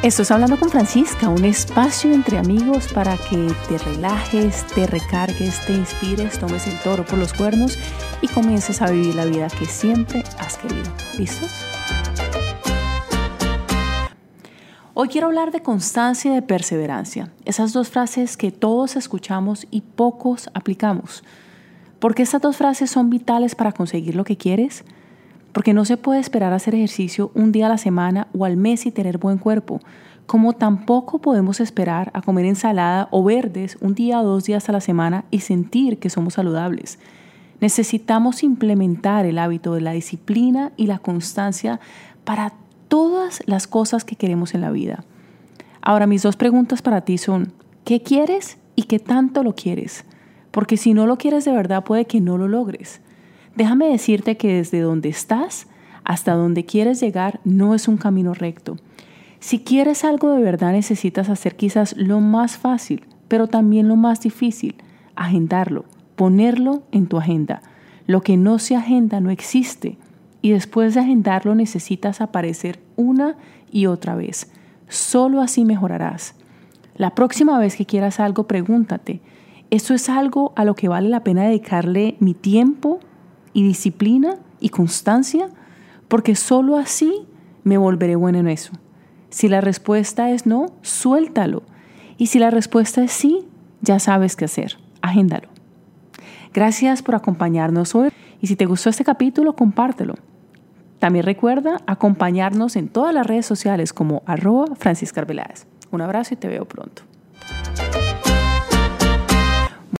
Esto es Hablando con Francisca, un espacio entre amigos para que te relajes, te recargues, te inspires, tomes el toro por los cuernos y comiences a vivir la vida que siempre has querido. ¿Listos? Hoy quiero hablar de constancia y de perseverancia, esas dos frases que todos escuchamos y pocos aplicamos. ¿Por qué estas dos frases son vitales para conseguir lo que quieres? Porque no se puede esperar hacer ejercicio un día a la semana o al mes y tener buen cuerpo, como tampoco podemos esperar a comer ensalada o verdes un día o dos días a la semana y sentir que somos saludables. Necesitamos implementar el hábito de la disciplina y la constancia para todas las cosas que queremos en la vida. Ahora mis dos preguntas para ti son, ¿qué quieres y qué tanto lo quieres? Porque si no lo quieres de verdad puede que no lo logres. Déjame decirte que desde donde estás hasta donde quieres llegar no es un camino recto. Si quieres algo de verdad necesitas hacer quizás lo más fácil, pero también lo más difícil, agendarlo, ponerlo en tu agenda. Lo que no se agenda no existe y después de agendarlo necesitas aparecer una y otra vez. Solo así mejorarás. La próxima vez que quieras algo, pregúntate, ¿eso es algo a lo que vale la pena dedicarle mi tiempo, y disciplina y constancia, porque solo así me volveré bueno en eso. Si la respuesta es no, suéltalo. Y si la respuesta es sí, ya sabes qué hacer. Agéndalo. Gracias por acompañarnos hoy y si te gustó este capítulo, compártelo. También recuerda acompañarnos en todas las redes sociales como arroba Francisca Un abrazo y te veo pronto.